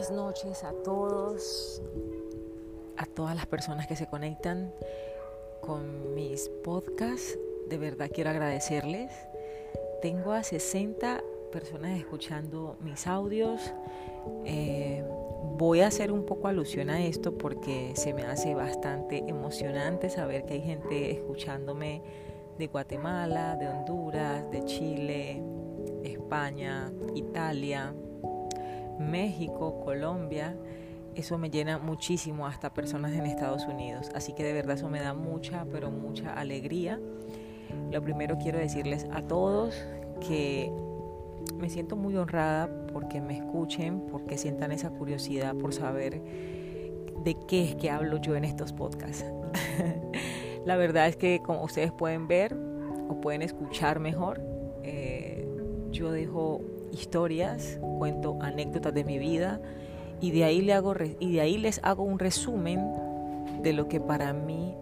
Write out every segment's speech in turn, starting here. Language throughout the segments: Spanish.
buenas noches a todos, a todas las personas que se conectan con mis podcasts. De verdad quiero agradecerles. Tengo a 60 personas escuchando mis audios. Eh, voy a hacer un poco alusión a esto porque se me hace bastante emocionante saber que hay gente escuchándome de Guatemala, de Honduras, de Chile, España, Italia, México, Colombia, eso me llena muchísimo hasta personas en Estados Unidos. Así que de verdad eso me da mucha, pero mucha alegría. Lo primero quiero decirles a todos que me siento muy honrada porque me escuchen, porque sientan esa curiosidad por saber de qué es que hablo yo en estos podcasts. La verdad es que como ustedes pueden ver o pueden escuchar mejor, eh, yo dejo historias, cuento anécdotas de mi vida y de ahí, le hago, y de ahí les hago un resumen de lo que para mí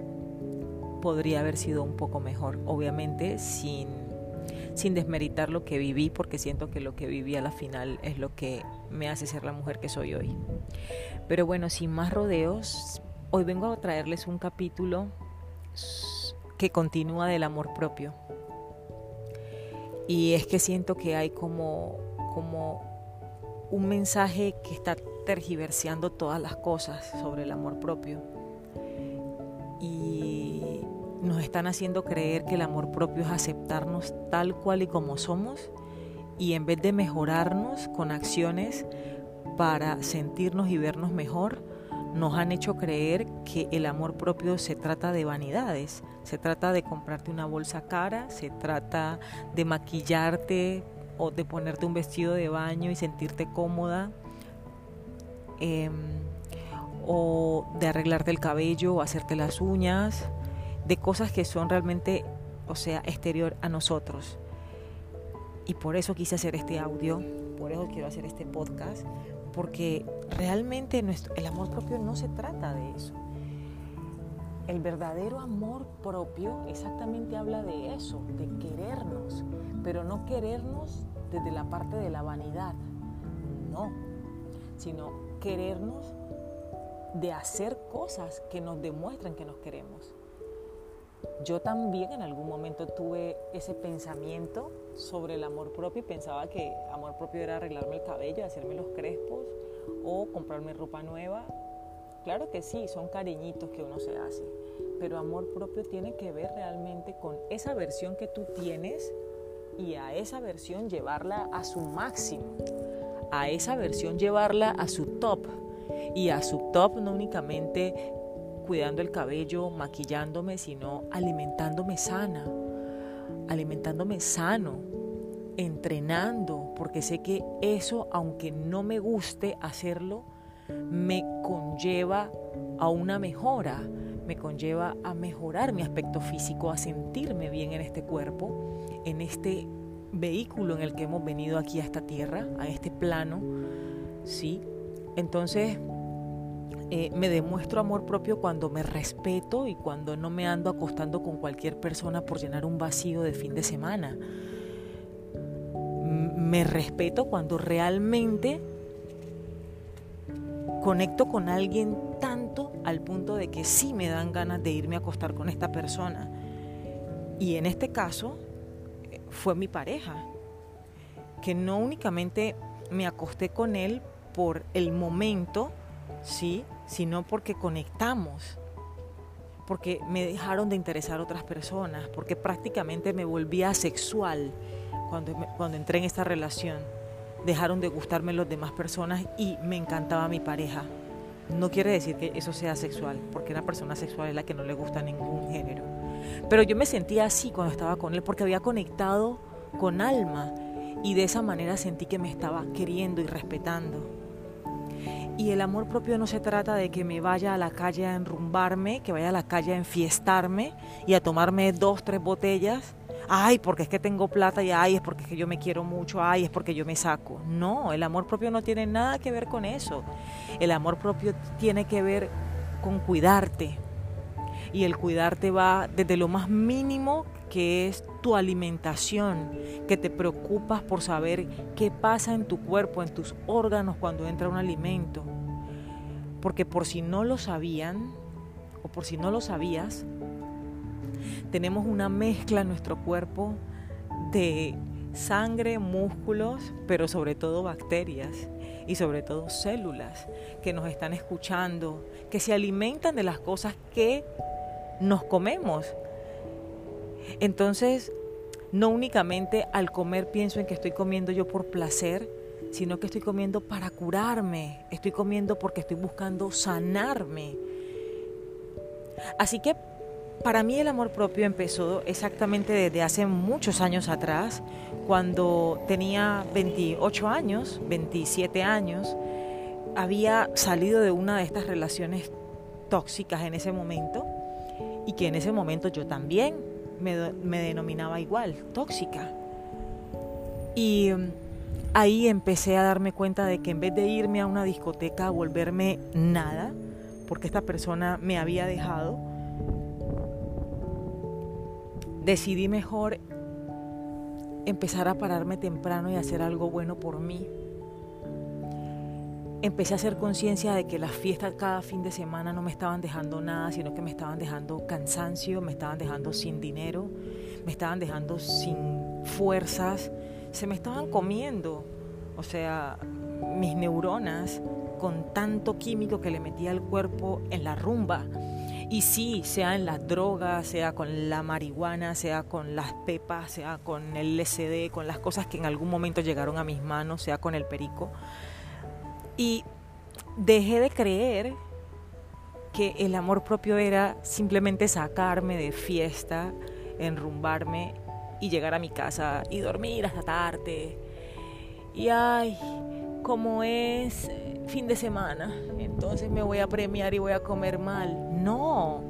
podría haber sido un poco mejor. Obviamente sin, sin desmeritar lo que viví, porque siento que lo que viví a la final es lo que me hace ser la mujer que soy hoy. Pero bueno, sin más rodeos, hoy vengo a traerles un capítulo que continúa del amor propio. Y es que siento que hay como, como un mensaje que está tergiversando todas las cosas sobre el amor propio. Y nos están haciendo creer que el amor propio es aceptarnos tal cual y como somos y en vez de mejorarnos con acciones para sentirnos y vernos mejor, nos han hecho creer que el amor propio se trata de vanidades, se trata de comprarte una bolsa cara, se trata de maquillarte o de ponerte un vestido de baño y sentirte cómoda, em, o de arreglarte el cabello o hacerte las uñas, de cosas que son realmente, o sea, exterior a nosotros. Y por eso quise hacer este audio, por eso quiero hacer este podcast, porque realmente nuestro, el amor propio no se trata de eso. El verdadero amor propio exactamente habla de eso, de querernos, pero no querernos desde la parte de la vanidad, no, sino querernos de hacer cosas que nos demuestran que nos queremos. Yo también en algún momento tuve ese pensamiento sobre el amor propio y pensaba que amor propio era arreglarme el cabello, hacerme los crespos o comprarme ropa nueva. Claro que sí, son cariñitos que uno se hace, pero amor propio tiene que ver realmente con esa versión que tú tienes y a esa versión llevarla a su máximo, a esa versión llevarla a su top y a su top no únicamente cuidando el cabello, maquillándome, sino alimentándome sana, alimentándome sano, entrenando, porque sé que eso, aunque no me guste hacerlo, me conlleva a una mejora, me conlleva a mejorar mi aspecto físico, a sentirme bien en este cuerpo, en este vehículo en el que hemos venido aquí a esta tierra, a este plano, ¿sí? Entonces, eh, me demuestro amor propio cuando me respeto y cuando no me ando acostando con cualquier persona por llenar un vacío de fin de semana. Me respeto cuando realmente conecto con alguien tanto al punto de que sí me dan ganas de irme a acostar con esta persona. Y en este caso fue mi pareja, que no únicamente me acosté con él por el momento, sí, sino porque conectamos, porque me dejaron de interesar otras personas, porque prácticamente me volvía sexual cuando, cuando entré en esta relación. Dejaron de gustarme las demás personas y me encantaba mi pareja. No quiere decir que eso sea sexual, porque una persona sexual es la que no le gusta ningún género. Pero yo me sentía así cuando estaba con él, porque había conectado con alma y de esa manera sentí que me estaba queriendo y respetando. Y el amor propio no se trata de que me vaya a la calle a enrumbarme, que vaya a la calle a enfiestarme y a tomarme dos, tres botellas. Ay, porque es que tengo plata y ay, es porque es que yo me quiero mucho, ay, es porque yo me saco. No, el amor propio no tiene nada que ver con eso. El amor propio tiene que ver con cuidarte. Y el cuidarte va desde lo más mínimo que es tu alimentación, que te preocupas por saber qué pasa en tu cuerpo, en tus órganos cuando entra un alimento. Porque por si no lo sabían, o por si no lo sabías, tenemos una mezcla en nuestro cuerpo de sangre, músculos, pero sobre todo bacterias y sobre todo células que nos están escuchando, que se alimentan de las cosas que nos comemos. Entonces, no únicamente al comer pienso en que estoy comiendo yo por placer, sino que estoy comiendo para curarme, estoy comiendo porque estoy buscando sanarme. Así que para mí el amor propio empezó exactamente desde hace muchos años atrás, cuando tenía 28 años, 27 años, había salido de una de estas relaciones tóxicas en ese momento y que en ese momento yo también me, denominaba igual, tóxica. Y um, ahí empecé a darme cuenta de que en vez de irme a una discoteca a volverme nada, porque esta persona me había dejado, decidí mejor empezar a pararme temprano y hacer algo bueno por mí. Empecé a hacer conciencia de que las fiestas cada fin de semana no me estaban dejando nada, sino que me estaban dejando cansancio, me estaban dejando sin dinero, me estaban dejando sin fuerzas, se me estaban comiendo, o sea, mis neuronas con tanto químico que le metía al cuerpo en la rumba y sí, sea en las drogas, sea con la marihuana, sea con las pepas, sea con el LSD, con las cosas que en algún momento llegaron a mis manos, sea con el perico. Y dejé de creer que el amor propio era simplemente sacarme de fiesta, enrumbarme y llegar a mi casa y dormir hasta tarde. Y ay, como es fin de semana, entonces me voy a premiar y voy a comer mal. No,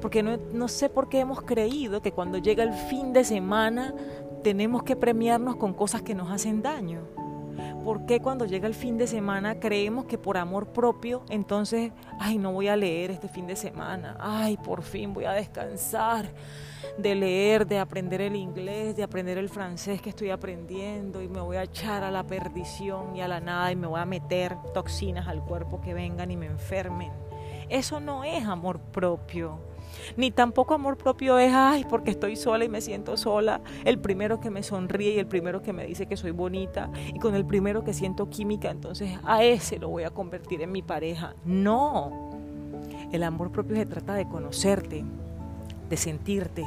porque no, no, sé por qué hemos creído que cuando llega el fin de semana tenemos que premiarnos con cosas que nos hacen daño. ¿Por qué cuando llega el fin de semana creemos que por amor propio, entonces, ay, no voy a leer este fin de semana, ay, por fin voy a descansar de leer, de aprender el inglés, de aprender el francés que estoy aprendiendo y me voy a echar a la perdición y a la nada y me voy a meter toxinas al cuerpo que vengan y me enfermen? Eso no es amor propio. Ni tampoco amor propio es, ay, porque estoy sola y me siento sola. El primero que me sonríe y el primero que me dice que soy bonita y con el primero que siento química, entonces a ese lo voy a convertir en mi pareja. No. El amor propio se trata de conocerte, de sentirte,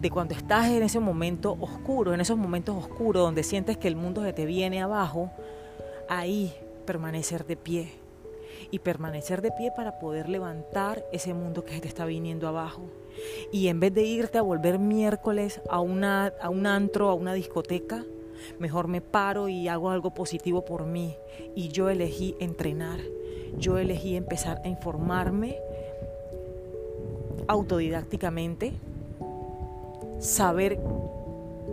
de cuando estás en ese momento oscuro, en esos momentos oscuros donde sientes que el mundo se te viene abajo, ahí permanecer de pie y permanecer de pie para poder levantar ese mundo que te está viniendo abajo. Y en vez de irte a volver miércoles a, una, a un antro, a una discoteca, mejor me paro y hago algo positivo por mí. Y yo elegí entrenar, yo elegí empezar a informarme autodidácticamente, saber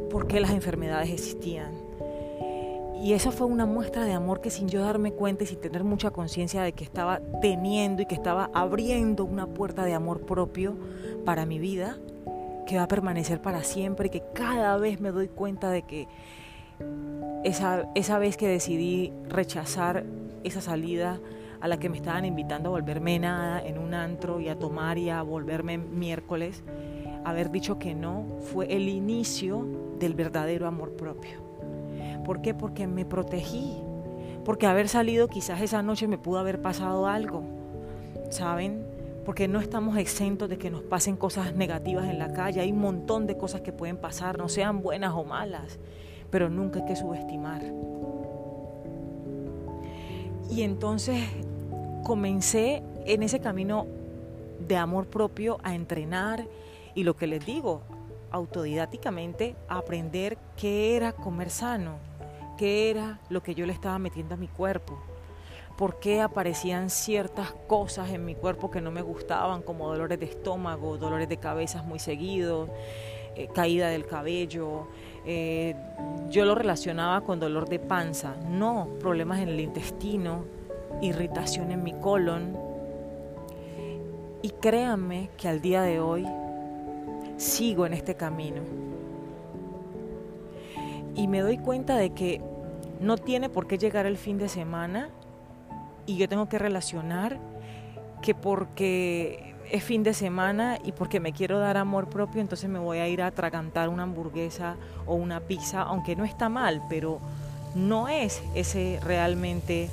por qué las enfermedades existían, y esa fue una muestra de amor que sin yo darme cuenta y sin tener mucha conciencia de que estaba teniendo y que estaba abriendo una puerta de amor propio para mi vida, que va a permanecer para siempre que cada vez me doy cuenta de que esa, esa vez que decidí rechazar esa salida a la que me estaban invitando a volverme nada en un antro y a tomar y a volverme miércoles, haber dicho que no fue el inicio del verdadero amor propio. ¿Por qué? Porque me protegí. Porque haber salido quizás esa noche me pudo haber pasado algo. ¿Saben? Porque no estamos exentos de que nos pasen cosas negativas en la calle. Hay un montón de cosas que pueden pasar, no sean buenas o malas, pero nunca hay que subestimar. Y entonces comencé en ese camino de amor propio a entrenar y lo que les digo, autodidácticamente, a aprender qué era comer sano, qué era lo que yo le estaba metiendo a mi cuerpo, por qué aparecían ciertas cosas en mi cuerpo que no me gustaban, como dolores de estómago, dolores de cabeza muy seguidos, eh, caída del cabello. Eh, yo lo relacionaba con dolor de panza, no problemas en el intestino, irritación en mi colon. Y créanme que al día de hoy sigo en este camino. Y me doy cuenta de que no tiene por qué llegar el fin de semana y yo tengo que relacionar que porque es fin de semana y porque me quiero dar amor propio, entonces me voy a ir a atragantar una hamburguesa o una pizza, aunque no está mal, pero no es ese realmente,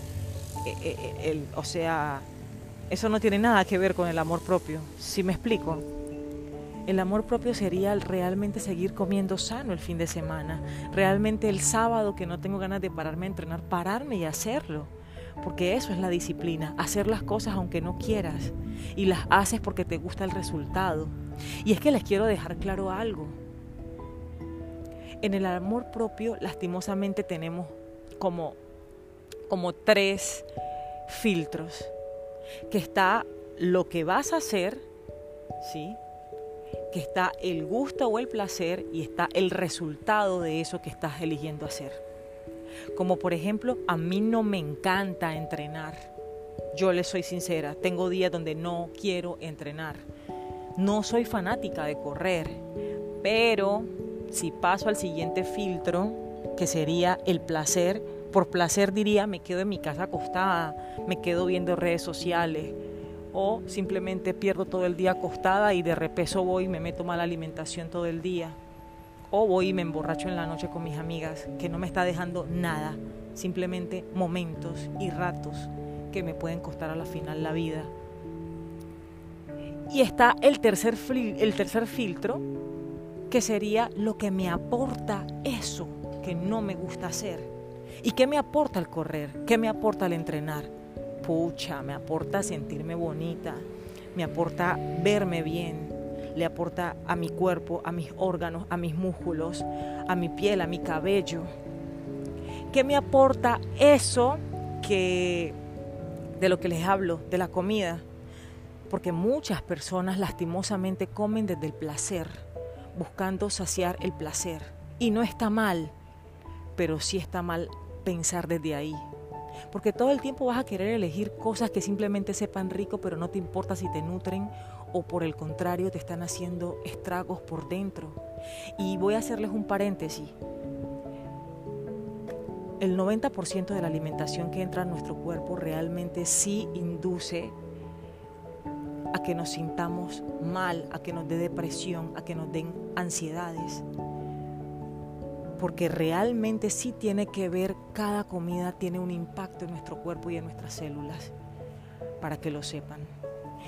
eh, eh, el, o sea, eso no tiene nada que ver con el amor propio, si me explico. El amor propio sería realmente seguir comiendo sano el fin de semana, realmente el sábado que no tengo ganas de pararme a entrenar, pararme y hacerlo porque eso es la disciplina, hacer las cosas aunque no quieras y las haces porque te gusta el resultado. Y es que les quiero dejar claro algo. En el amor propio, lastimosamente, tenemos como, como tres filtros. Que está lo que vas a hacer, ¿sí? Que está el gusto o el placer y está el resultado de eso que estás eligiendo hacer. Como por ejemplo, a mí no me encanta entrenar. Yo le soy sincera, tengo días donde no quiero entrenar. No soy fanática de correr, pero si paso al siguiente filtro, que sería el placer, por placer diría me quedo en mi casa acostada, me quedo viendo redes sociales o simplemente pierdo todo el día acostada y de repeso voy y me meto mala alimentación todo el día o voy y me emborracho en la noche con mis amigas, que no me está dejando nada, simplemente momentos y ratos que me pueden costar a la final la vida. Y está el tercer, el tercer filtro, que sería lo que me aporta eso que no me gusta hacer. ¿Y qué me aporta el correr? ¿Qué me aporta el entrenar? Pucha, me aporta sentirme bonita, me aporta verme bien, le aporta a mi cuerpo, a mis órganos, a mis músculos, a mi piel, a mi cabello. ¿Qué me aporta eso que de lo que les hablo, de la comida? Porque muchas personas lastimosamente comen desde el placer, buscando saciar el placer. Y no está mal, pero sí está mal pensar desde ahí. Porque todo el tiempo vas a querer elegir cosas que simplemente sepan rico, pero no te importa si te nutren o por el contrario te están haciendo estragos por dentro. Y voy a hacerles un paréntesis. El 90% de la alimentación que entra a nuestro cuerpo realmente sí induce a que nos sintamos mal, a que nos dé depresión, a que nos den ansiedades. Porque realmente sí tiene que ver, cada comida tiene un impacto en nuestro cuerpo y en nuestras células, para que lo sepan.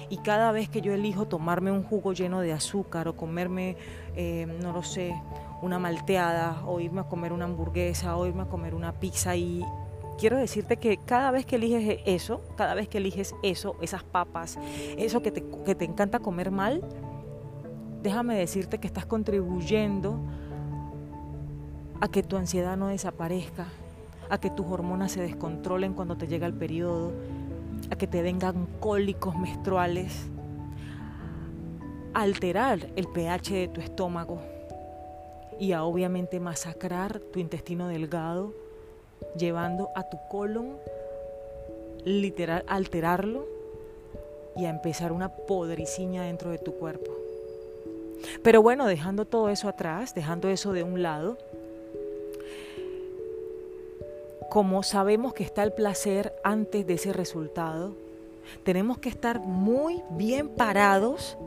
Y cada vez que yo elijo tomarme un jugo lleno de azúcar o comerme, eh, no lo sé, una malteada o irme a comer una hamburguesa o irme a comer una pizza y quiero decirte que cada vez que eliges eso, cada vez que eliges eso, esas papas, eso que te, que te encanta comer mal, déjame decirte que estás contribuyendo a que tu ansiedad no desaparezca, a que tus hormonas se descontrolen cuando te llega el periodo, a que te vengan cólicos menstruales, alterar el pH de tu estómago y a obviamente masacrar tu intestino delgado, llevando a tu colon literal alterarlo y a empezar una podriciña dentro de tu cuerpo. Pero bueno, dejando todo eso atrás, dejando eso de un lado, como sabemos que está el placer antes de ese resultado, tenemos que estar muy bien parados,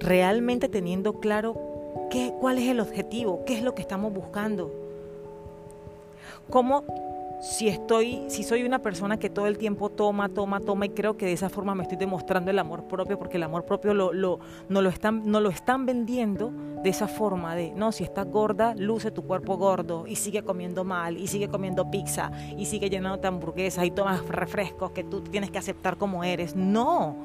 realmente teniendo claro qué, cuál es el objetivo, qué es lo que estamos buscando. Cómo si estoy, si soy una persona que todo el tiempo toma, toma, toma y creo que de esa forma me estoy demostrando el amor propio, porque el amor propio lo, lo, no, lo están, vendiendo de esa forma de, no, si estás gorda, luce tu cuerpo gordo y sigue comiendo mal y sigue comiendo pizza y sigue llenándote hamburguesas y tomas refrescos que tú tienes que aceptar como eres. No,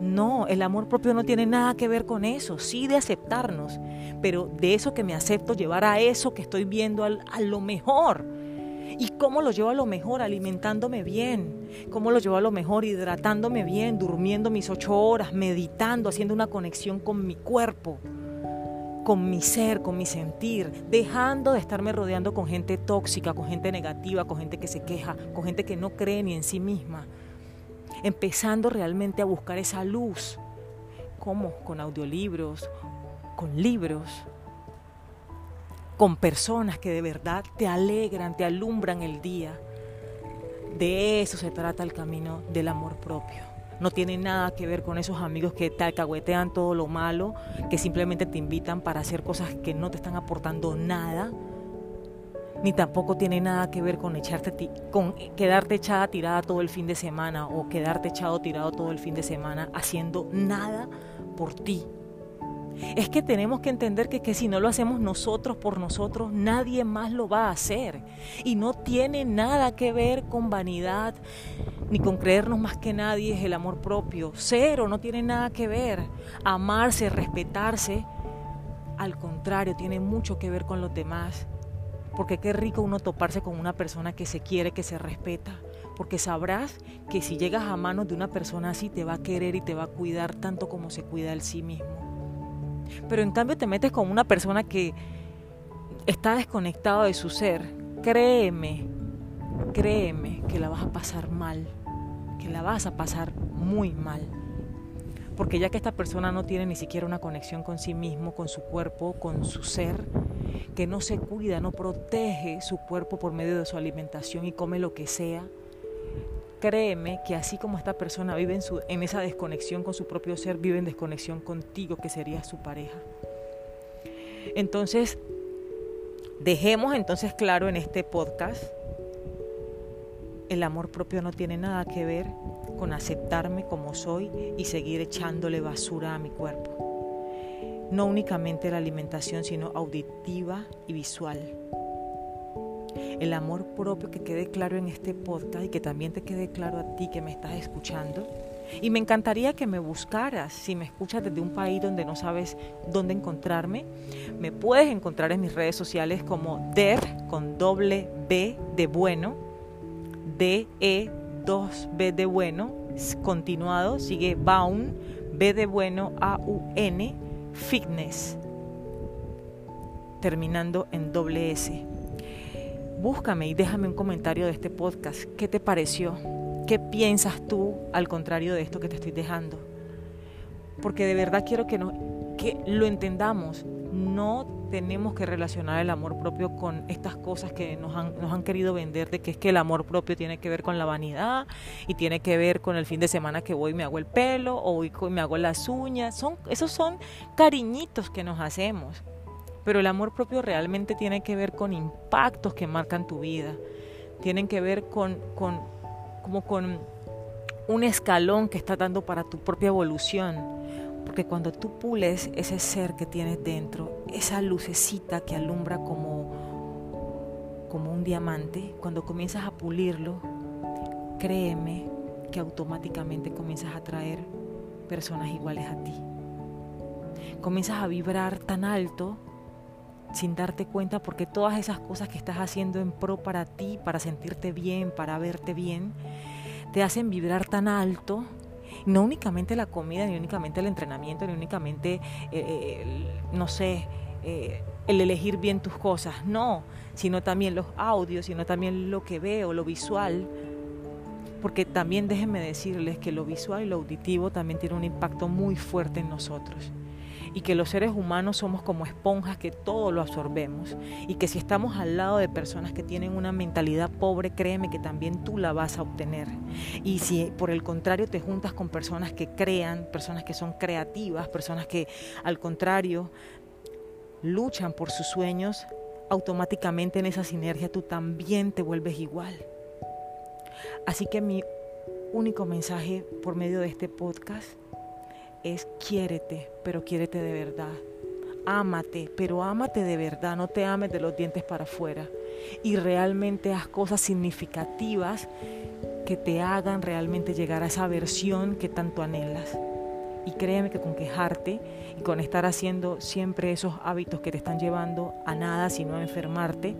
no, el amor propio no tiene nada que ver con eso, sí de aceptarnos, pero de eso que me acepto llevar a eso que estoy viendo a lo mejor ¿Y cómo lo llevo a lo mejor? Alimentándome bien. ¿Cómo lo llevo a lo mejor? Hidratándome bien, durmiendo mis ocho horas, meditando, haciendo una conexión con mi cuerpo, con mi ser, con mi sentir, dejando de estarme rodeando con gente tóxica, con gente negativa, con gente que se queja, con gente que no cree ni en sí misma. Empezando realmente a buscar esa luz. ¿Cómo? Con audiolibros, con libros, con personas que de verdad te alegran, te alumbran el día. De eso se trata el camino del amor propio. No tiene nada que ver con esos amigos que te alcahuetean todo lo malo, que simplemente te invitan para hacer cosas que no te están aportando nada. Ni tampoco tiene nada que ver con echarte con quedarte echada tirada todo el fin de semana o quedarte echado tirado todo el fin de semana haciendo nada por ti, es que tenemos que entender que, que, si no lo hacemos nosotros por nosotros, nadie más lo va a hacer. Y no tiene nada que ver con vanidad, ni con creernos más que nadie es el amor propio. Cero, no tiene nada que ver. Amarse, respetarse, al contrario, tiene mucho que ver con los demás. Porque qué rico uno toparse con una persona que se quiere, que se respeta. Porque sabrás que si llegas a manos de una persona así, te va a querer y te va a cuidar tanto como se cuida el sí mismo. Pero en cambio te metes con una persona que está desconectado de su ser. Créeme, créeme que la vas a pasar mal, que la vas a pasar muy mal. Porque ya que esta persona no tiene ni siquiera una conexión con sí mismo, con su cuerpo, con su ser, que no se cuida, no protege su cuerpo por medio de su alimentación y come lo que sea, Créeme que así como esta persona vive en, su, esa desconexión con su propio ser, vive en desconexión contigo, que sería su pareja. Entonces, dejemos entonces claro en este podcast, el amor propio no tiene nada que ver con aceptarme como soy y seguir echándole basura a mi cuerpo. No únicamente la alimentación, sino auditiva y visual el amor propio que quede claro en este podcast y que también te quede claro a ti que me estás escuchando. Y me encantaría que me buscaras, si me escuchas desde un país donde no sabes dónde encontrarme, me puedes encontrar en mis redes sociales como Dev con doble B de bueno, D E 2 B de bueno, continuado, sigue Baun, B de bueno, A U N, Fitness, terminando en doble S búscame y déjame un comentario de este podcast. ¿Qué te pareció? ¿Qué piensas tú al contrario de esto que te estoy dejando? Porque de verdad quiero que, que lo entendamos. No tenemos que relacionar el amor propio con estas cosas que nos han, nos han querido vender, de que es que el amor propio tiene que ver con la vanidad y tiene que ver con el fin de semana que voy y me hago el pelo o voy y me hago las uñas. Son, esos son cariñitos que nos hacemos pero el amor propio realmente tiene que ver con impactos que marcan tu vida, tienen que ver con, con como con un escalón que está dando para tu propia evolución. Porque cuando tú pules ese ser que tienes dentro, esa lucecita que alumbra como, como un diamante, cuando comienzas a pulirlo, créeme que automáticamente comienzas a atraer personas iguales a ti. Comienzas a vibrar tan alto sin darte cuenta porque todas esas cosas que estás haciendo en pro para ti, para sentirte bien, para verte bien, te hacen vibrar tan alto. No únicamente la comida, ni únicamente el entrenamiento, ni únicamente, eh, eh, no sé, eh, el elegir bien tus cosas, no, sino también los audios, sino también lo que veo, lo visual. Porque también déjenme decirles que lo visual y lo auditivo también tiene un impacto muy fuerte en nosotros y que los seres humanos somos como esponjas que todo lo absorbemos y que si estamos al lado de personas que tienen una mentalidad pobre, créeme que también tú la vas a obtener. Y si por el contrario te juntas con personas que crean, personas que son creativas, personas que al contrario luchan por sus sueños, automáticamente en esa sinergia tú también te vuelves igual. Así que mi único mensaje por medio de este podcast es quiérete, pero quiérete de verdad. Ámate, pero ámate de verdad, no te ames de los dientes para afuera. Y realmente haz cosas significativas que te hagan realmente llegar a esa versión que tanto anhelas. Y créeme que con quejarte y con estar haciendo siempre esos hábitos que te están llevando a nada, sino a enfermarte,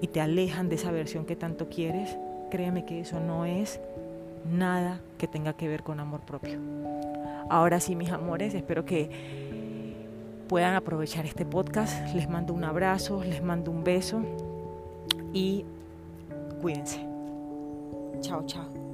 y te alejan de esa versión que tanto quieres, créeme que eso no es nada que tenga que ver con amor propio. Ahora sí, mis amores, espero que puedan aprovechar este podcast. Les mando un abrazo, les mando un beso y cuídense. Chao, chao.